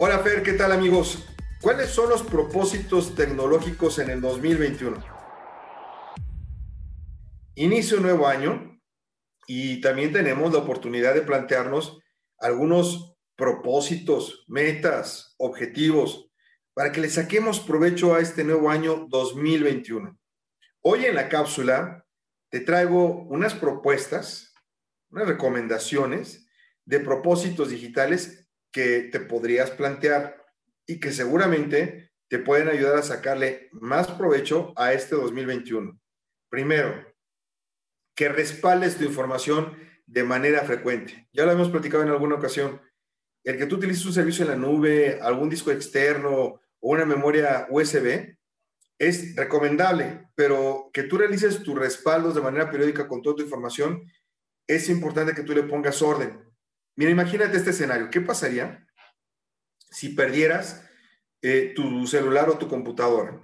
Hola Fer, ¿qué tal amigos? ¿Cuáles son los propósitos tecnológicos en el 2021? Inicio un nuevo año y también tenemos la oportunidad de plantearnos algunos propósitos, metas, objetivos, para que le saquemos provecho a este nuevo año 2021. Hoy en la cápsula te traigo unas propuestas, unas recomendaciones de propósitos digitales que te podrías plantear y que seguramente te pueden ayudar a sacarle más provecho a este 2021. Primero, que respaldes tu información de manera frecuente. Ya lo hemos platicado en alguna ocasión. El que tú utilices un servicio en la nube, algún disco externo o una memoria USB es recomendable, pero que tú realices tus respaldos de manera periódica con toda tu información, es importante que tú le pongas orden. Mira, imagínate este escenario. ¿Qué pasaría si perdieras eh, tu celular o tu computadora?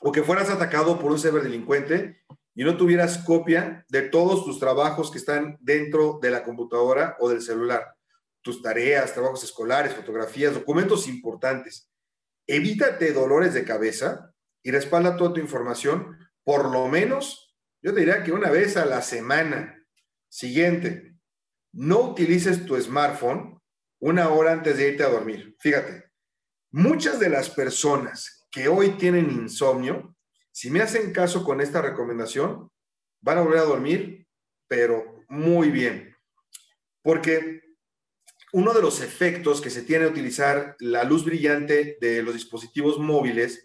O que fueras atacado por un ciberdelincuente y no tuvieras copia de todos tus trabajos que están dentro de la computadora o del celular. Tus tareas, trabajos escolares, fotografías, documentos importantes. Evítate dolores de cabeza y respalda toda tu información, por lo menos, yo te diría que una vez a la semana. Siguiente, no utilices tu smartphone una hora antes de irte a dormir. Fíjate, muchas de las personas que hoy tienen insomnio, si me hacen caso con esta recomendación, van a volver a dormir, pero muy bien. Porque uno de los efectos que se tiene a utilizar la luz brillante de los dispositivos móviles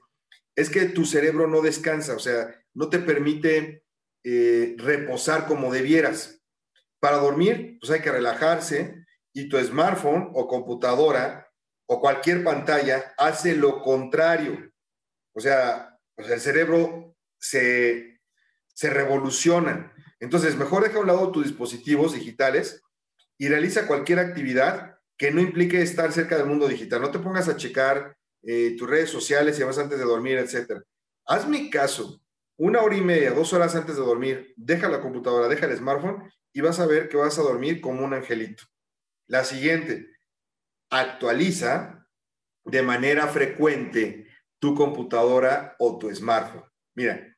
es que tu cerebro no descansa, o sea, no te permite eh, reposar como debieras. Para dormir, pues hay que relajarse y tu smartphone o computadora o cualquier pantalla hace lo contrario. O sea, el cerebro se, se revoluciona. Entonces, mejor deja a un lado tus dispositivos digitales y realiza cualquier actividad que no implique estar cerca del mundo digital. No te pongas a checar eh, tus redes sociales y además antes de dormir, etc. Hazme caso. Una hora y media, dos horas antes de dormir, deja la computadora, deja el smartphone y vas a ver que vas a dormir como un angelito. La siguiente, actualiza de manera frecuente tu computadora o tu smartphone. Mira,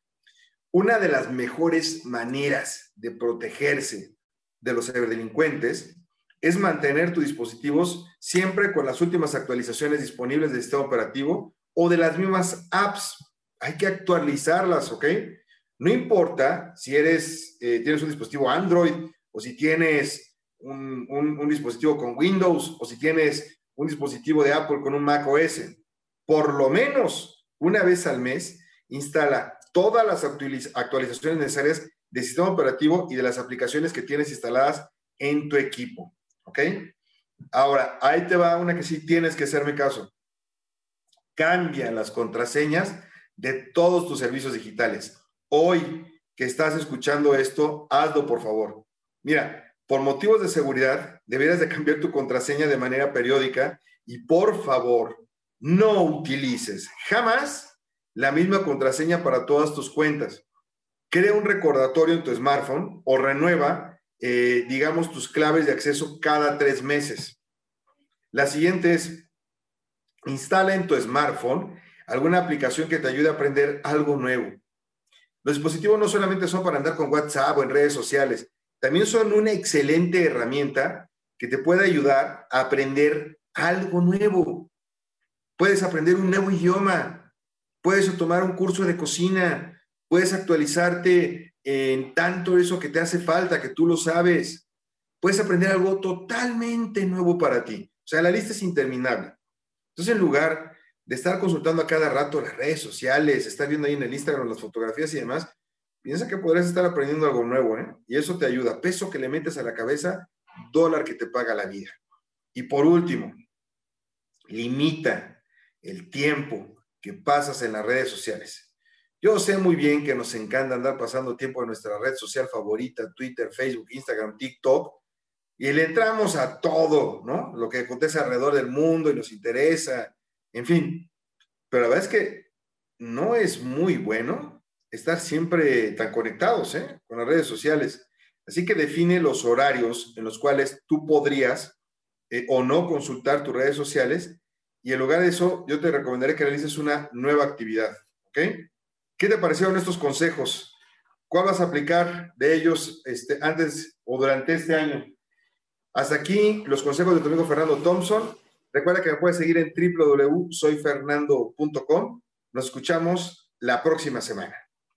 una de las mejores maneras de protegerse de los ciberdelincuentes es mantener tus dispositivos siempre con las últimas actualizaciones disponibles del sistema operativo o de las mismas apps. Hay que actualizarlas, ¿ok? No importa si eres, eh, tienes un dispositivo Android o si tienes un, dispositivo con Windows o si tienes un dispositivo de Apple con un Mac OS. Por lo menos una vez al mes instala todas las actualizaciones necesarias del sistema operativo y de las aplicaciones que tienes instaladas en tu equipo. ¿Ok? Ahora, ahí te va una que sí tienes que hacerme caso. Cambia las contraseñas de todos tus servicios digitales hoy que estás escuchando esto, hazlo por favor. Mira, por motivos de seguridad, deberías de cambiar tu contraseña de manera periódica y por favor, no utilices jamás la misma contraseña para todas tus cuentas. Crea un recordatorio en tu smartphone o renueva, eh, digamos, tus claves de acceso cada tres meses. La siguiente es, instala en tu smartphone alguna aplicación que te ayude a aprender algo nuevo. Los dispositivos no solamente son para andar con WhatsApp o en redes sociales, también son una excelente herramienta que te puede ayudar a aprender algo nuevo. Puedes aprender un nuevo idioma, puedes tomar un curso de cocina, puedes actualizarte en tanto eso que te hace falta, que tú lo sabes. Puedes aprender algo totalmente nuevo para ti. O sea, la lista es interminable. Entonces, en lugar de estar consultando a cada rato las redes sociales, estar viendo ahí en el Instagram las fotografías y demás, piensa que podrías estar aprendiendo algo nuevo, ¿eh? Y eso te ayuda. Peso que le metes a la cabeza, dólar que te paga la vida. Y por último, limita el tiempo que pasas en las redes sociales. Yo sé muy bien que nos encanta andar pasando tiempo en nuestra red social favorita, Twitter, Facebook, Instagram, TikTok, y le entramos a todo, ¿no? Lo que acontece alrededor del mundo y nos interesa, en fin, pero la verdad es que no es muy bueno estar siempre tan conectados ¿eh? con las redes sociales. Así que define los horarios en los cuales tú podrías eh, o no consultar tus redes sociales. Y en lugar de eso, yo te recomendaré que realices una nueva actividad. ¿Qué te parecieron estos consejos? ¿Cuál vas a aplicar de ellos este, antes o durante este año? Hasta aquí los consejos de tu amigo Fernando Thompson. Recuerda que me puedes seguir en www.soyfernando.com. Nos escuchamos la próxima semana.